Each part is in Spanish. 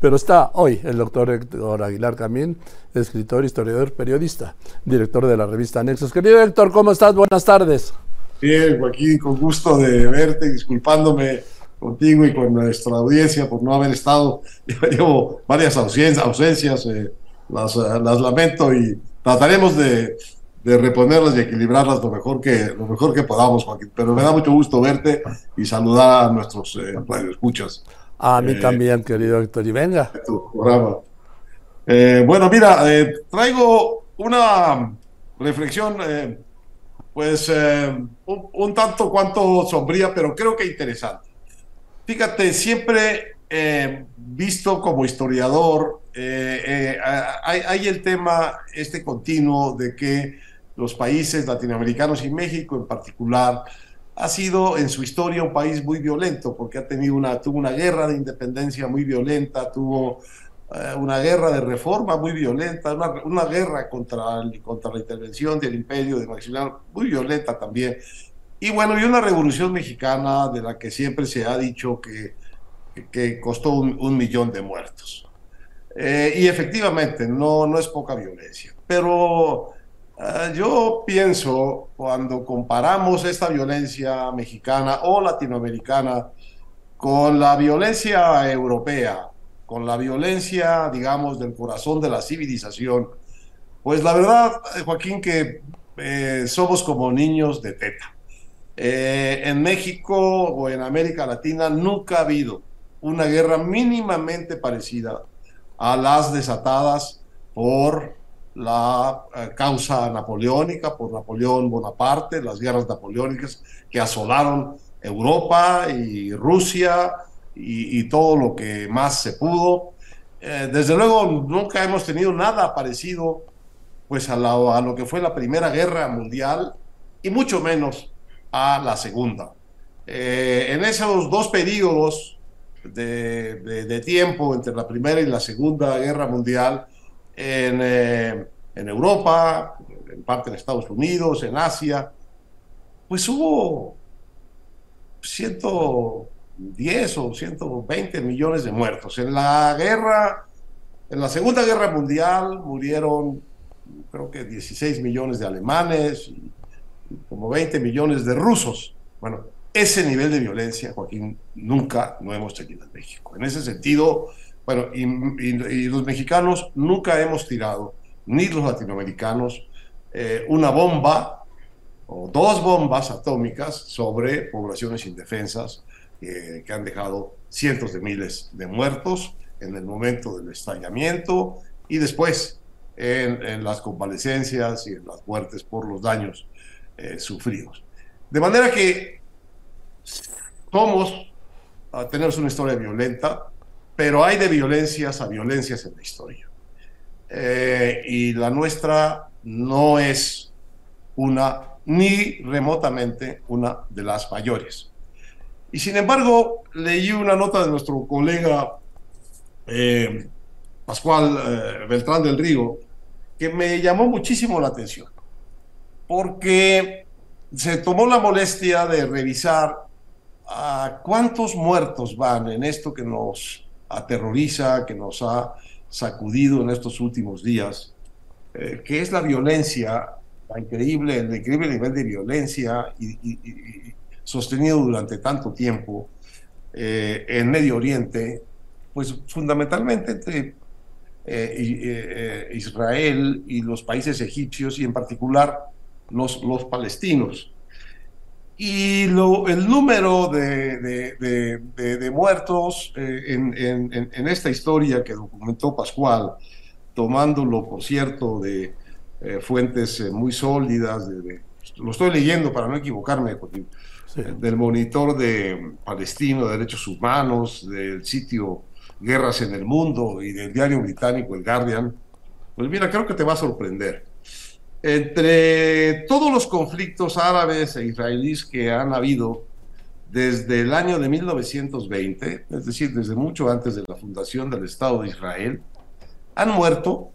Pero está hoy el doctor Héctor Aguilar Camín, escritor, historiador, periodista, director de la revista Nexos. Querido Héctor, ¿cómo estás? Buenas tardes. Bien, Joaquín, con gusto de verte, disculpándome contigo y con nuestra audiencia por no haber estado. Llevo varias ausencias, eh, las, las, lamento y trataremos de, de, reponerlas y equilibrarlas lo mejor, que, lo mejor que podamos, Joaquín. Pero me da mucho gusto verte y saludar a nuestros eh, escuchas. A mí eh, también, querido Héctor, y venga. Tu programa. Eh, bueno, mira, traigo una reflexión, pues un, un tanto cuanto sombría, pero creo que interesante. Fíjate, siempre visto como historiador, hay, hay, el tema este continuo de que los países latinoamericanos y México en particular ha sido en su historia un país muy violento porque ha tenido una, tuvo una guerra de independencia muy violenta, tuvo eh, una guerra de reforma muy violenta, una, una guerra contra, contra la intervención del imperio de Maximiliano muy violenta también. Y bueno, y una revolución mexicana de la que siempre se ha dicho que, que costó un, millón de muertos. Eh, y efectivamente, no, no es poca violencia. Pero Ah, yo pienso, cuando comparamos esta violencia mexicana o latinoamericana con la violencia europea, con la violencia, digamos, del corazón de la civilización, pues la verdad, Joaquín, que eh, somos como niños de teta. Eh, en México o en América Latina nunca ha habido una guerra mínimamente parecida a las desatadas por la eh, causa napoleónica por Napoleón Bonaparte, las guerras napoleónicas que asolaron Europa y Rusia y, todo lo que más se pudo. Eh, desde luego nunca hemos tenido nada parecido pues a, lo que fue la Primera Guerra Mundial y mucho menos a la Segunda. Eh, en esos dos periodos de, de, tiempo entre la Primera y la Segunda Guerra Mundial, en, eh, en, Europa, en parte en Estados Unidos, en Asia, pues hubo 110 o 120 millones de muertos. En la guerra, en la Segunda Guerra Mundial murieron creo que 16 millones de alemanes y como 20 millones de rusos. Bueno, ese nivel de violencia, Joaquín, nunca no hemos tenido en México. En ese sentido, bueno, y, los mexicanos nunca hemos tirado, ni los latinoamericanos, eh, una bomba o dos bombas atómicas sobre poblaciones indefensas eh, que han dejado cientos de miles de muertos en el momento del estallamiento y después en, las convalecencias y en las muertes por los daños eh, sufridos. De manera que somos, tenemos una historia violenta, pero hay de violencias a violencias en la historia. Eh, y la nuestra no es una, ni remotamente una de las mayores. Y sin embargo, leí una nota de nuestro colega eh, Pascual eh, Beltrán del Río, que me llamó muchísimo la atención, porque se tomó la molestia de revisar a cuántos muertos van en esto que nos aterroriza, que nos ha sacudido en estos últimos días, eh, que es la violencia, increíble, el increíble nivel de violencia y, sostenido durante tanto tiempo eh, en Medio Oriente, pues fundamentalmente entre eh, Israel y los países egipcios y en particular los, los palestinos. Y lo, el número de, de, de, muertos eh, en, en, en, esta historia que documentó Pascual, tomándolo, por cierto, de eh, fuentes eh, muy sólidas, lo estoy leyendo para no equivocarme, del monitor de palestino de derechos humanos, del sitio Guerras en el Mundo y del diario británico El Guardian, pues mira, creo que te va a sorprender entre todos los conflictos árabes e israelíes que han habido desde el año de 1920, es decir, desde mucho antes de la fundación del Estado de Israel, han muerto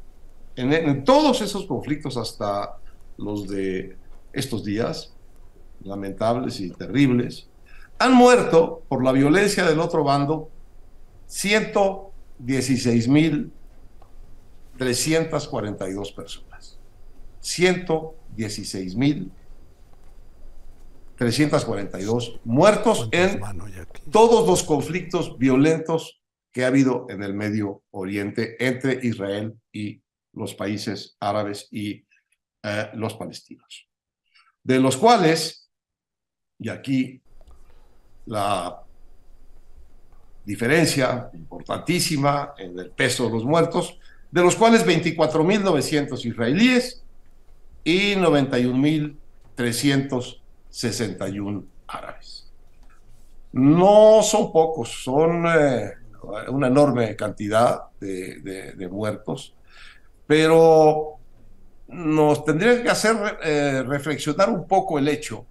en, todos esos conflictos hasta los de estos días, lamentables y terribles, han muerto por la violencia del otro bando 100 116.342 personas. 116.342 muertos en todos los conflictos violentos que ha habido en el Medio Oriente entre Israel y los países árabes y eh, los palestinos. De los cuales, y aquí la diferencia importantísima en el peso de los muertos, de los cuales 24.900 israelíes y 91.361 árabes. No son pocos, son eh, una enorme cantidad de, muertos, pero nos tendría que hacer eh, reflexionar un poco el hecho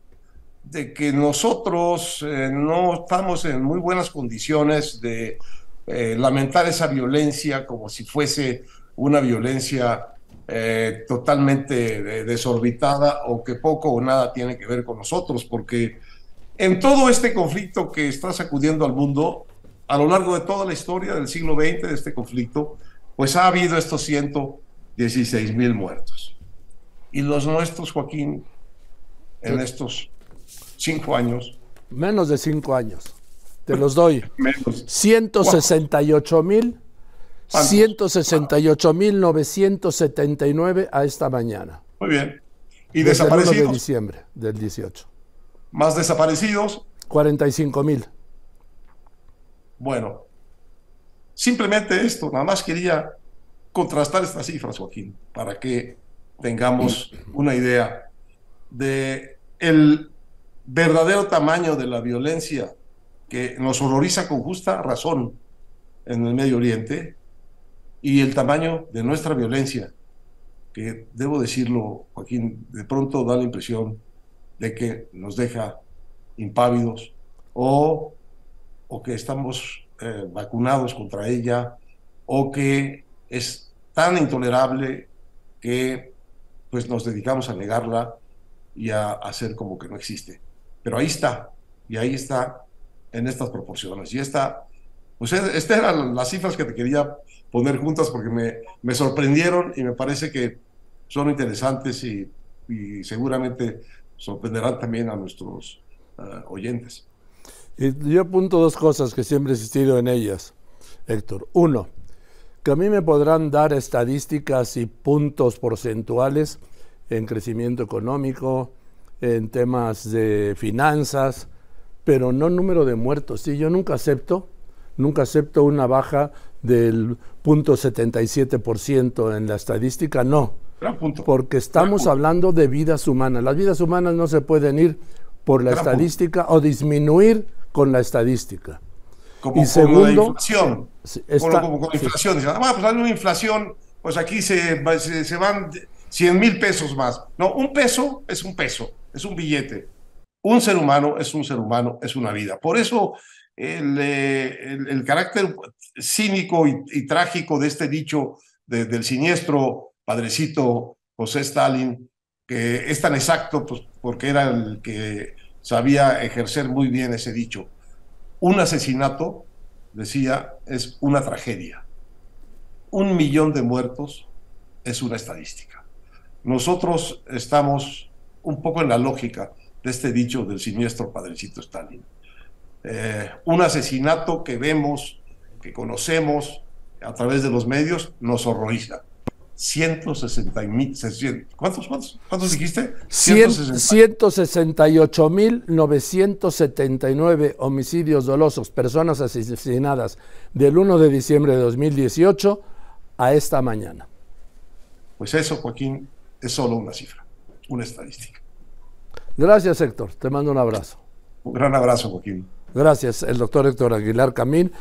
de que nosotros eh, no estamos en muy buenas condiciones de lamentar esa violencia como si fuese una violencia eh, totalmente desorbitada o que poco o nada tiene que ver con nosotros, porque en todo este conflicto que está sacudiendo al mundo, a lo largo de toda la historia del siglo XX de este conflicto, pues ha habido estos 116 mil muertos. Y los nuestros, Joaquín, en estos cinco años. Menos de cinco años. Te los doy. Menos. 168 mil. 168 mil 979 a esta mañana. Muy bien. ¿Y desaparecidos? El de diciembre del 18. ¿Más desaparecidos? 45 mil. Bueno, simplemente esto, nada más quería contrastar estas cifras, Joaquín, para que tengamos una idea de el verdadero tamaño de la violencia que nos horroriza con justa razón en el Medio Oriente y el tamaño de nuestra violencia, que debo decirlo, Joaquín, de pronto da la impresión de que nos deja impávidos o, o que estamos eh, vacunados contra ella o que es tan intolerable que pues nos dedicamos a negarla y a hacer como que no existe. Pero ahí está, y ahí está en estas proporciones. Y esta, pues estas eran las cifras que te quería poner juntas porque me, me sorprendieron y me parece que son interesantes y, seguramente sorprenderán también a nuestros uh, oyentes. Y yo apunto dos cosas que siempre he insistido en ellas, Héctor. Uno, que a mí me podrán dar estadísticas y puntos porcentuales en crecimiento económico, en temas de finanzas, pero no número de muertos. Sí, yo nunca acepto, nunca acepto una baja del punto 77% en la estadística, no. Porque estamos hablando de vidas humanas. Las vidas humanas no se pueden ir por la estadística o disminuir con la estadística. Como, y segundo, la inflación. como, con la inflación. Dicen, ah, pues hay una inflación, pues aquí se, se, se van 100 mil pesos más. No, un peso es un peso es un billete. Un ser humano es un ser humano, es una vida. Por eso el, eh, carácter cínico y, trágico de este dicho del siniestro padrecito José Stalin, que es tan exacto pues, porque era el que sabía ejercer muy bien ese dicho. Un asesinato, decía, es una tragedia. Un millón de muertos es una estadística. Nosotros estamos un poco en la lógica de este dicho del siniestro padrecito Stalin. Eh, un asesinato que vemos, que conocemos a través de los medios, nos horroriza. 160 mil, ¿cuántos, cuántos, cuántos dijiste? 168.979 homicidios dolosos, personas asesinadas del 1 de diciembre de 2018 a esta mañana. Pues eso, Joaquín, es solo una cifra una estadística. Gracias, Héctor. Te mando un abrazo. Un gran abrazo, Joaquín. Gracias, el doctor Héctor Aguilar Camín.